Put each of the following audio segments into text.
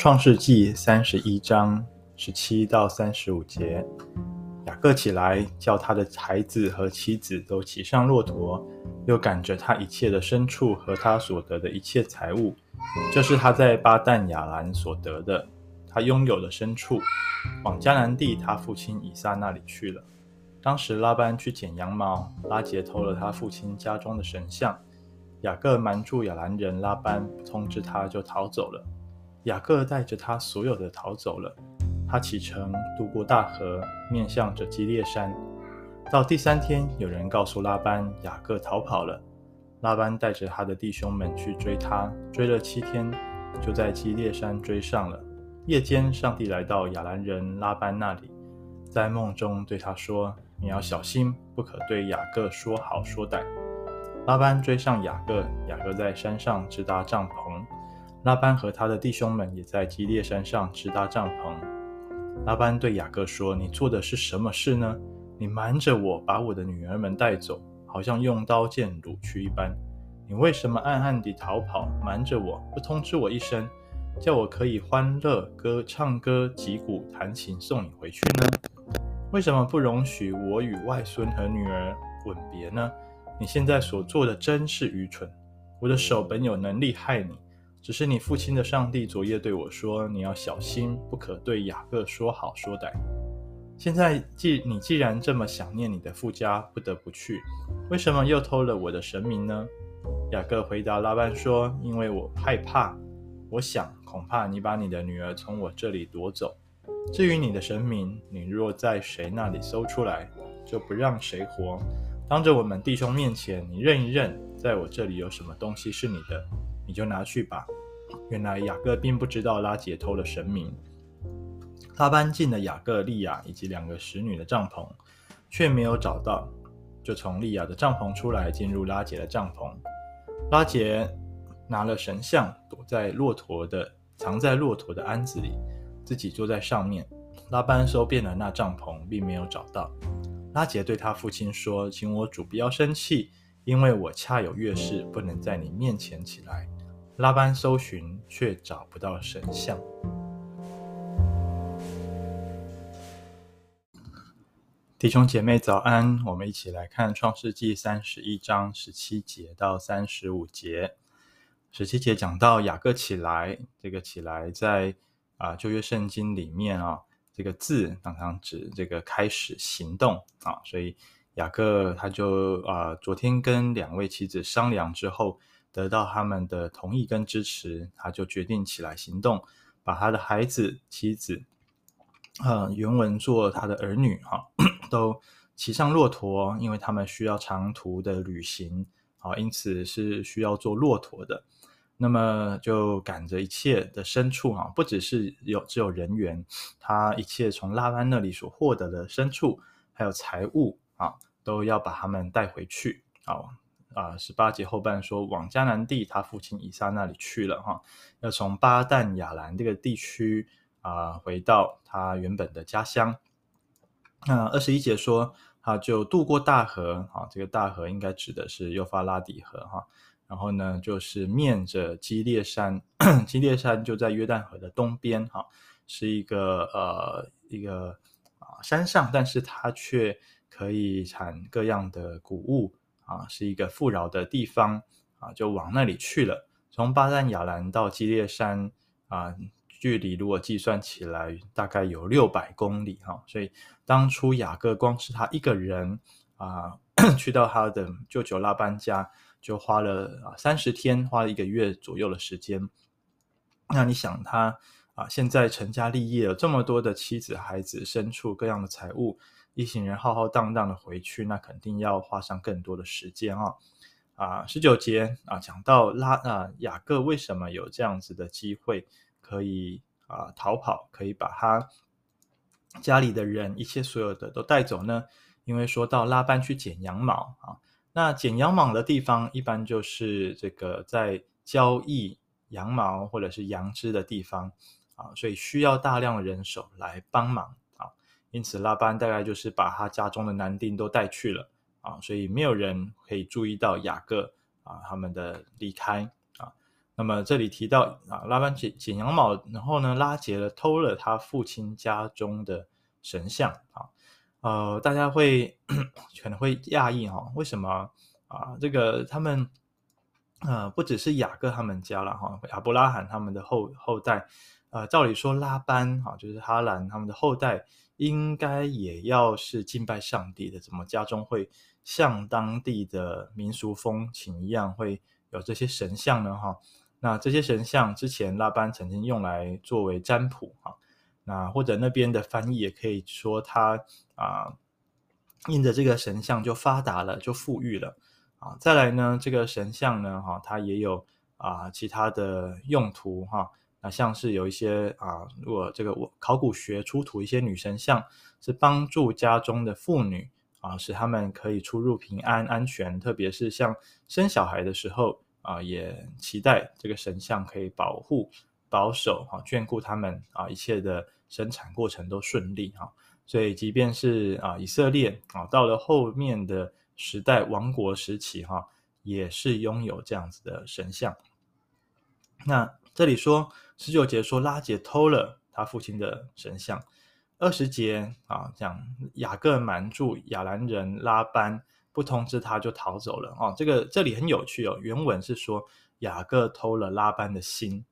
创世记三十一章十七到三十五节，雅各起来，叫他的孩子和妻子都骑上骆驼，又赶着他一切的牲畜和他所得的一切财物，这是他在巴旦亚兰所得的，他拥有的牲畜，往迦南地他父亲以撒那里去了。当时拉班去剪羊毛，拉结偷了他父亲家中的神像，雅各瞒住亚兰人拉班，通知他就逃走了。雅各带着他所有的逃走了。他启程渡过大河，面向着基列山。到第三天，有人告诉拉班，雅各逃跑了。拉班带着他的弟兄们去追他，追了七天，就在基列山追上了。夜间，上帝来到亚兰人拉班那里，在梦中对他说：“你要小心，不可对雅各说好说歹。”拉班追上雅各，雅各在山上支搭帐篷。拉班和他的弟兄们也在基列山上支搭帐篷。拉班对雅各说：“你做的是什么事呢？你瞒着我，把我的女儿们带走，好像用刀剑掳去一般。你为什么暗暗地逃跑，瞒着我，不通知我一声，叫我可以欢乐歌唱歌、击鼓弹琴送你回去呢？为什么不容许我与外孙和女儿吻别呢？你现在所做的真是愚蠢。我的手本有能力害你。”只是你父亲的上帝昨夜对我说：“你要小心，不可对雅各说好说歹。”现在既你既然这么想念你的父家，不得不去，为什么又偷了我的神明呢？雅各回答拉班说：“因为我害怕，我想恐怕你把你的女儿从我这里夺走。至于你的神明，你若在谁那里搜出来，就不让谁活。当着我们弟兄面前，你认一认，在我这里有什么东西是你的。”你就拿去吧。原来雅各并不知道拉杰偷了神明。拉班进了雅各、利亚以及两个使女的帐篷，却没有找到，就从利亚的帐篷出来，进入拉杰的帐篷。拉杰拿了神像，躲在骆驼的，藏在骆驼的鞍子里，自己坐在上面。拉班搜遍了那帐篷，并没有找到。拉杰对他父亲说：“请我主不要生气，因为我恰有月事，不能在你面前起来。”拉班搜寻，却找不到神像。弟兄姐妹早安，我们一起来看创世纪三十一章十七节到三十五节。十七节讲到雅各起来，这个起来在啊旧约圣经里面啊，这个字常常指这个开始行动啊，所以雅各他就啊昨天跟两位妻子商量之后。得到他们的同意跟支持，他就决定起来行动，把他的孩子、妻子，呃，原文做他的儿女，哈，都骑上骆驼，因为他们需要长途的旅行，啊，因此是需要坐骆驼的。那么就赶着一切的牲畜，哈，不只是有只有人员，他一切从拉班那里所获得的牲畜，还有财物，啊，都要把他们带回去，啊。啊，十八节后半说，往迦南地他父亲以撒那里去了哈，要从巴旦亚兰这个地区啊回到他原本的家乡。那二十一节说，他就渡过大河，啊，这个大河应该指的是幼发拉底河哈。然后呢，就是面着基列山，基列山就在约旦河的东边哈，是一个呃一个啊山上，但是它却可以产各样的谷物。啊，是一个富饶的地方啊，就往那里去了。从巴赞亚兰到基列山啊，距离如果计算起来，大概有六百公里哈。所以当初雅各光是他一个人啊，去到他的舅舅拉班家，就花了啊三十天，花了一个月左右的时间。那你想他啊，现在成家立业了，这么多的妻子、孩子、牲畜、各样的财物。一行人浩浩荡荡的回去，那肯定要花上更多的时间啊！啊，十九节啊，讲到拉啊雅各为什么有这样子的机会可以啊逃跑，可以把他家里的人一切所有的都带走呢？因为说到拉班去剪羊毛啊，那剪羊毛的地方一般就是这个在交易羊毛或者是羊脂的地方啊，所以需要大量的人手来帮忙。因此，拉班大概就是把他家中的男丁都带去了啊，所以没有人可以注意到雅各啊他们的离开啊。那么这里提到啊，拉班剪剪羊毛，然后呢，拉结了偷了他父亲家中的神像啊，呃，大家会可能会讶异哈，为什么啊？这个他们呃，不只是雅各他们家了哈，亚伯拉罕他们的后后代，呃，照理说拉班哈，就是哈兰他们的后代，应该也要是敬拜上帝的，怎么家中会像当地的民俗风情一样，会有这些神像呢？哈。那这些神像之前拉班曾经用来作为占卜哈，那或者那边的翻译也可以说他啊，印着这个神像就发达了，就富裕了啊。再来呢，这个神像呢哈，它也有啊其他的用途哈。那像是有一些啊，如果这个考古学出土一些女神像，是帮助家中的妇女啊，使她们可以出入平安安全，特别是像生小孩的时候。啊，也期待这个神像可以保护、保守、哈眷顾他们啊，一切的生产过程都顺利哈。所以，即便是啊以色列啊，到了后面的时代王国时期哈，也是拥有这样子的神像。那这里说十九节说拉杰偷了他父亲的神像，二十节啊讲雅各瞒住亚兰人拉班。不通知他就逃走了哦，这个这里很有趣哦。原文是说雅各偷了拉班的心，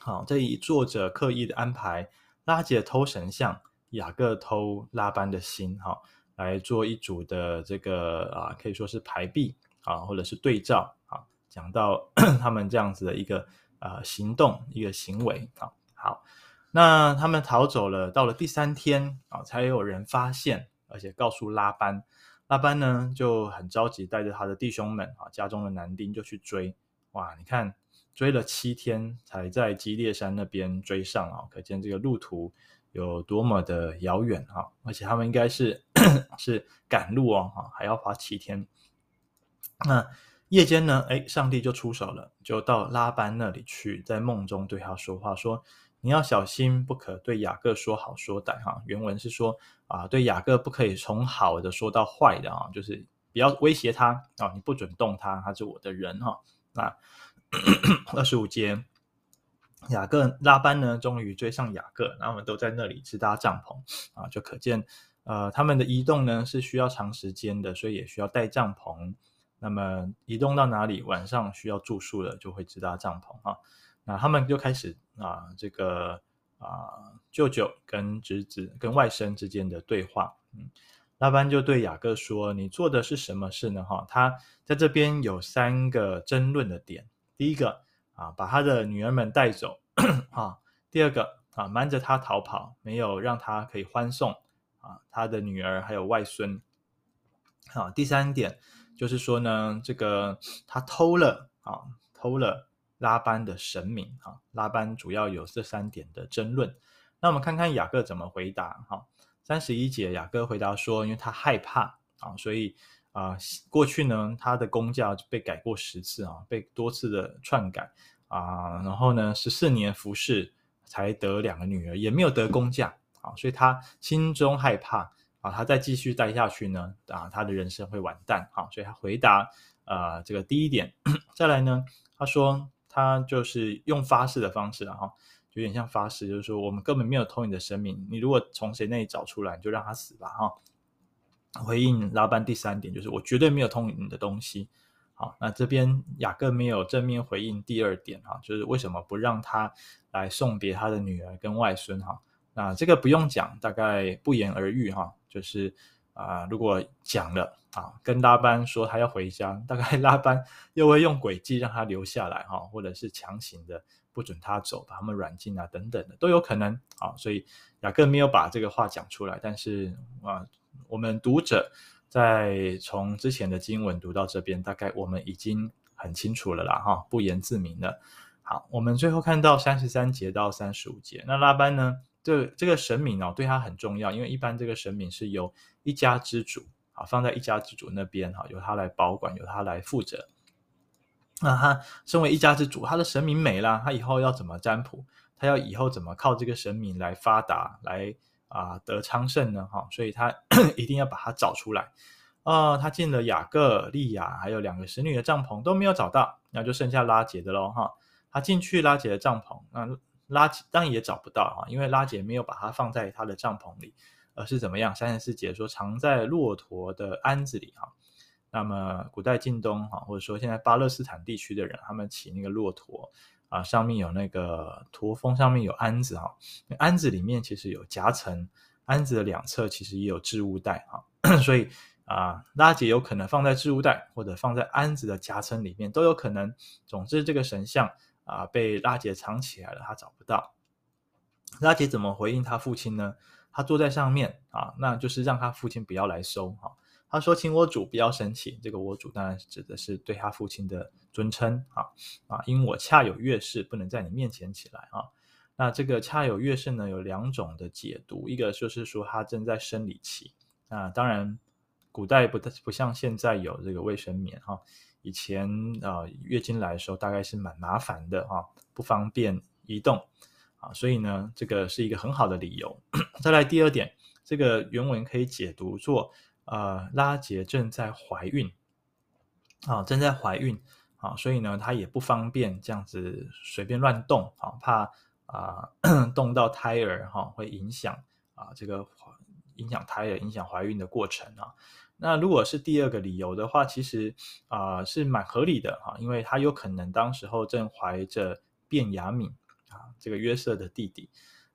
好，这里作者刻意的安排拉杰偷神像，雅各偷拉班的心，哈，来做一组的这个啊，可以说是排比啊，或者是对照啊，讲到 他们这样子的一个啊行动，一个行为啊。好，那他们逃走了，到了第三天啊，才有人发现，而且告诉拉班。拉班呢就很着急，带着他的弟兄们啊，家中的男丁就去追。哇，你看追了七天，才在基列山那边追上啊，可见这个路途有多么的遥远啊！而且他们应该是 是赶路哦，哈，还要花七天。那夜间呢，哎，上帝就出手了，就到拉班那里去，在梦中对他说话，说。你要小心，不可对雅各说好说歹哈。原文是说啊，对雅各不可以从好的说到坏的啊，就是不要威胁他啊，你不准动他，他是我的人哈。那 二十五节，雅各拉班呢，终于追上雅各，然后我们都在那里支搭帐篷啊，就可见呃他们的移动呢是需要长时间的，所以也需要带帐篷。那么移动到哪里，晚上需要住宿了，就会支搭帐篷啊。那他们就开始啊，这个啊，舅舅跟侄子跟外甥之间的对话。嗯，拉班就对雅各说：“你做的是什么事呢？”哈，他在这边有三个争论的点。第一个啊，把他的女儿们带走，啊；第二个啊，瞒着他逃跑，没有让他可以欢送啊他的女儿还有外孙。好，第三点就是说呢，这个他偷了啊，偷了。拉班的神明啊，拉班主要有这三点的争论。那我们看看雅各怎么回答哈。三十一节，雅各回答说，因为他害怕啊，所以啊，过去呢，他的工价被改过十次啊，被多次的篡改啊，然后呢，十四年服侍才得两个女儿，也没有得工价啊，所以他心中害怕啊，他再继续待下去呢啊，他的人生会完蛋啊，所以他回答啊，这个第一点，再来呢，他说。他就是用发誓的方式，然后有点像发誓，就是说我们根本没有偷你的生命，你如果从谁那里找出来，你就让他死吧，哈。回应拉班第三点就是我绝对没有偷你的东西，好，那这边雅各没有正面回应第二点，哈，就是为什么不让他来送别他的女儿跟外孙，哈，那这个不用讲，大概不言而喻，哈，就是。啊，如果讲了啊，跟拉班说他要回家，大概 拉班又会用诡计让他留下来哈，或者是强行的不准他走，把他们软禁啊等等的都有可能啊。所以雅各没有把这个话讲出来，但是啊，我们读者在从之前的经文读到这边，大概我们已经很清楚了啦哈，不言自明了。好，我们最后看到三十三节到三十五节，那拉班呢？这这个神明哦，对他很重要，因为一般这个神明是由一家之主啊放在一家之主那边哈，由他来保管，由他来负责。那他身为一家之主，他的神明没了，他以后要怎么占卜？他要以后怎么靠这个神明来发达，来啊得昌盛呢？哈，所以他 一定要把它找出来。啊、他进了雅各、利亚还有两个使女的帐篷都没有找到，那就剩下拉杰的喽哈。他进去拉杰的帐篷，那拉当然也找不到哈，因为拉结没有把它放在他的帐篷里，而是怎么样？三十四节说藏在骆驼的鞍子里哈。那么古代近东哈，或者说现在巴勒斯坦地区的人，他们骑那个骆驼啊，上面有那个驼峰，上面有鞍子哈。鞍子里面其实有夹层，鞍子的两侧其实也有置物袋哈，所以。啊，拉结有可能放在置物袋，或者放在鞍子的夹层里面，都有可能。总之，这个神像啊被拉结藏起来了，他找不到。拉结怎么回应他父亲呢？他坐在上面啊，那就是让他父亲不要来收。哈、啊，他说：“请我主不要生气。”这个“我主”当然指的是对他父亲的尊称。啊啊，因我恰有月事，不能在你面前起来。啊，那这个“恰有月事”呢，有两种的解读，一个就是说他正在生理期。啊当然。古代不不像现在有这个卫生棉哈，以前啊、月经来的时候大概是蛮麻烦的哈，不方便移动啊，所以呢这个是一个很好的理由。再来第二点，这个原文可以解读作呃拉杰正在怀孕啊，正在怀孕啊，所以呢她也不方便这样子随便乱动啊，怕啊 动到胎儿哈会影响啊这个影响胎儿影响怀孕的过程啊。那如果是第二个理由的话，其实啊、是蛮合理的哈，因为他有可能当时候正怀着便雅悯啊这个约瑟的弟弟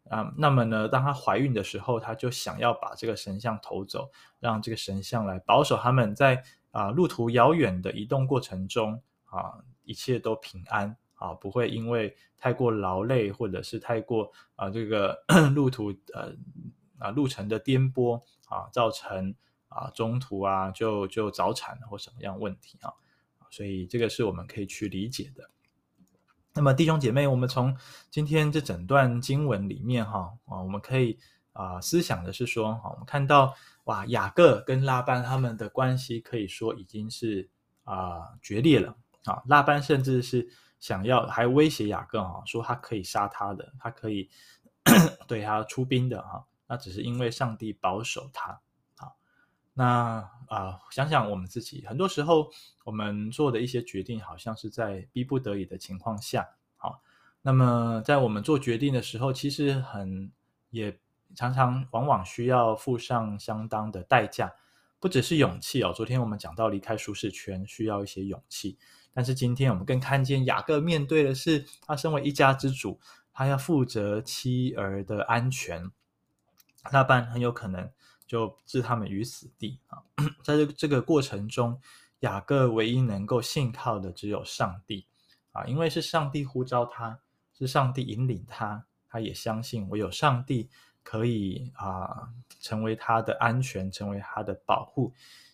啊，那么呢，当他怀孕的时候，他就想要把这个神像偷走，让这个神像来保守他们在啊路途遥远的移动过程中啊一切都平安啊，不会因为太过劳累或者是太过啊这个 路途呃啊路程的颠簸啊造成。啊，中途啊就就早产或什么样问题啊，所以这个是我们可以去理解的。那么弟兄姐妹，我们从今天这整段经文里面哈啊，我们可以啊思想的是说，哈，我们看到哇，雅各跟拉班他们的关系可以说已经是啊决裂了啊，拉班甚至是想要还威胁雅各哈，说他可以杀他的，他可以 对他出兵的哈，那只是因为上帝保守他。好那啊、想想我们自己，很多时候我们做的一些决定，好像是在逼不得已的情况下，好，那么在我们做决定的时候，其实很也常常往往需要付上相当的代价，不只是勇气哦。昨天我们讲到离开舒适圈需要一些勇气，但是今天我们更看见雅各面对的是他身为一家之主，他要负责妻儿的安全，那般很有可能。就置他们于死地啊！在这这个过程中，雅各唯一能够信靠的只有上帝啊，因为是上帝呼召他，是上帝引领他，他也相信唯有上帝可以啊成为他的安全，成为他的保护。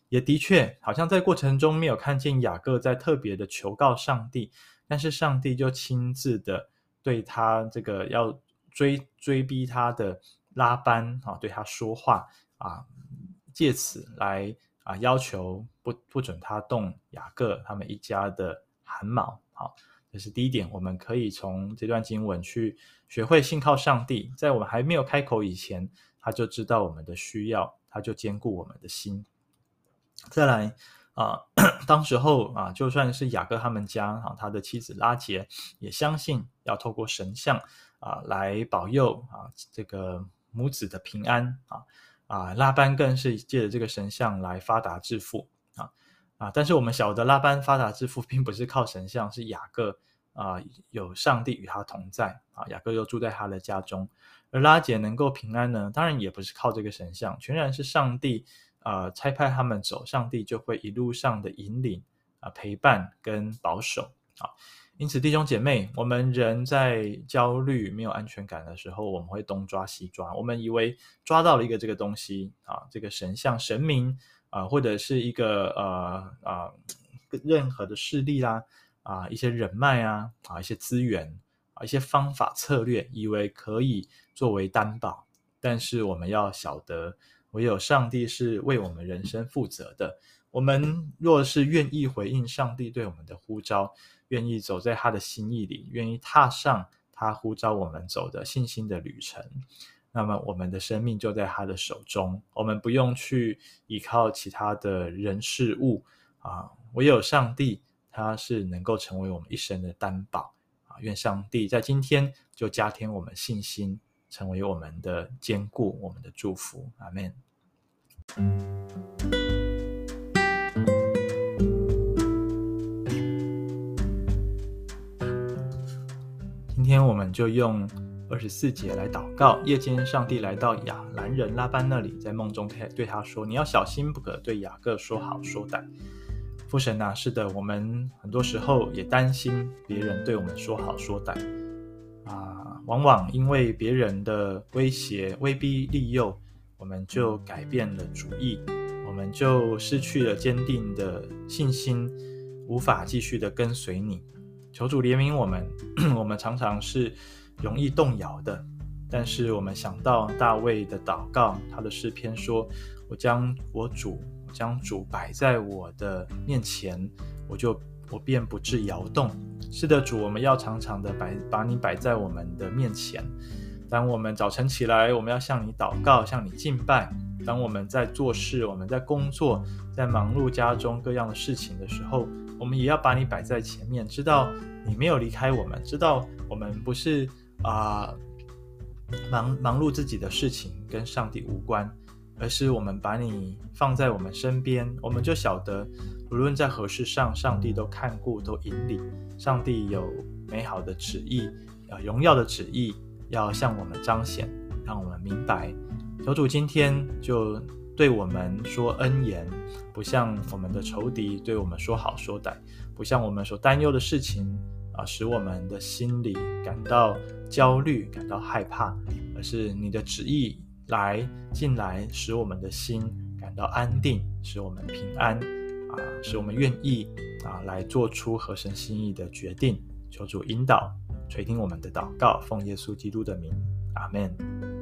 也的确，好像在过程中没有看见雅各在特别的求告上帝，但是上帝就亲自的对他这个要追追逼他的拉班啊，对他说话。啊，借此来啊要求不不准他动雅各他们一家的汗毛。好，这是第一点，我们可以从这段经文去学会信靠上帝，在我们还没有开口以前，他就知道我们的需要，他就坚固我们的心。再来啊，当时候啊，就算是雅各他们家啊，他的妻子拉结也相信要透过神像啊来保佑啊这个母子的平安啊。啊，拉班更是借着这个神像来发达致富啊啊！但是我们晓得拉班发达致富并不是靠神像，是雅各啊，有上帝与他同在啊，雅各又住在他的家中。而拉结能够平安呢，当然也不是靠这个神像，全然是上帝啊差派他们走，上帝就会一路上的引领啊陪伴跟保守啊。因此，弟兄姐妹，我们人在焦虑、没有安全感的时候，我们会东抓西抓。我们以为抓到了一个这个东西啊，这个神像、神明啊，或者是一个呃啊任何的势力啦啊，一些人脉啊啊，一些资源啊，一些方法策略，以为可以作为担保。但是我们要晓得，唯有上帝是为我们人生负责的。我们若是愿意回应上帝对我们的呼召，愿意走在他的心意里，愿意踏上他呼召我们走的信心的旅程，那么我们的生命就在他的手中，我们不用去依靠其他的人事物啊，唯有上帝，他是能够成为我们一生的担保啊。愿上帝在今天就加添我们信心，成为我们的坚固，我们的祝福。阿门。今天我们就用二十四节来祷告。夜间，上帝来到亚兰人拉班那里，在梦中对他说：“你要小心，不可对雅各说好说歹。”父神啊，是的，我们很多时候也担心别人对我们说好说歹啊，往往因为别人的威胁、威逼利诱，我们就改变了主意，我们就失去了坚定的信心，无法继续的跟随你。求主怜悯我们，我们常常是容易动摇的。但是我们想到大卫的祷告，他的诗篇说：“我将我主，我将主摆在我的面前，我就我便不致摇动。”是的，主，我们要常常的摆把你摆在我们的面前。当我们早晨起来，我们要向你祷告，向你敬拜。当我们在做事，我们在工作，在忙碌家中各样的事情的时候，我们也要把你摆在前面，知道你没有离开我们，知道我们不是啊、忙忙碌自己的事情跟上帝无关，而是我们把你放在我们身边，我们就晓得无论在何事上，上帝都看顾，都引领，上帝有美好的旨意，有荣耀的旨意要向我们彰显，让我们明白。求主今天就对我们说恩言，不像我们的仇敌对我们说好说歹，不像我们所担忧的事情啊，使我们的心里感到焦虑、感到害怕，而是你的旨意来进来，使我们的心感到安定，使我们平安啊，使我们愿意啊来做出合神心意的决定。求主引导垂听我们的祷告，奉耶稣基督的名，阿门。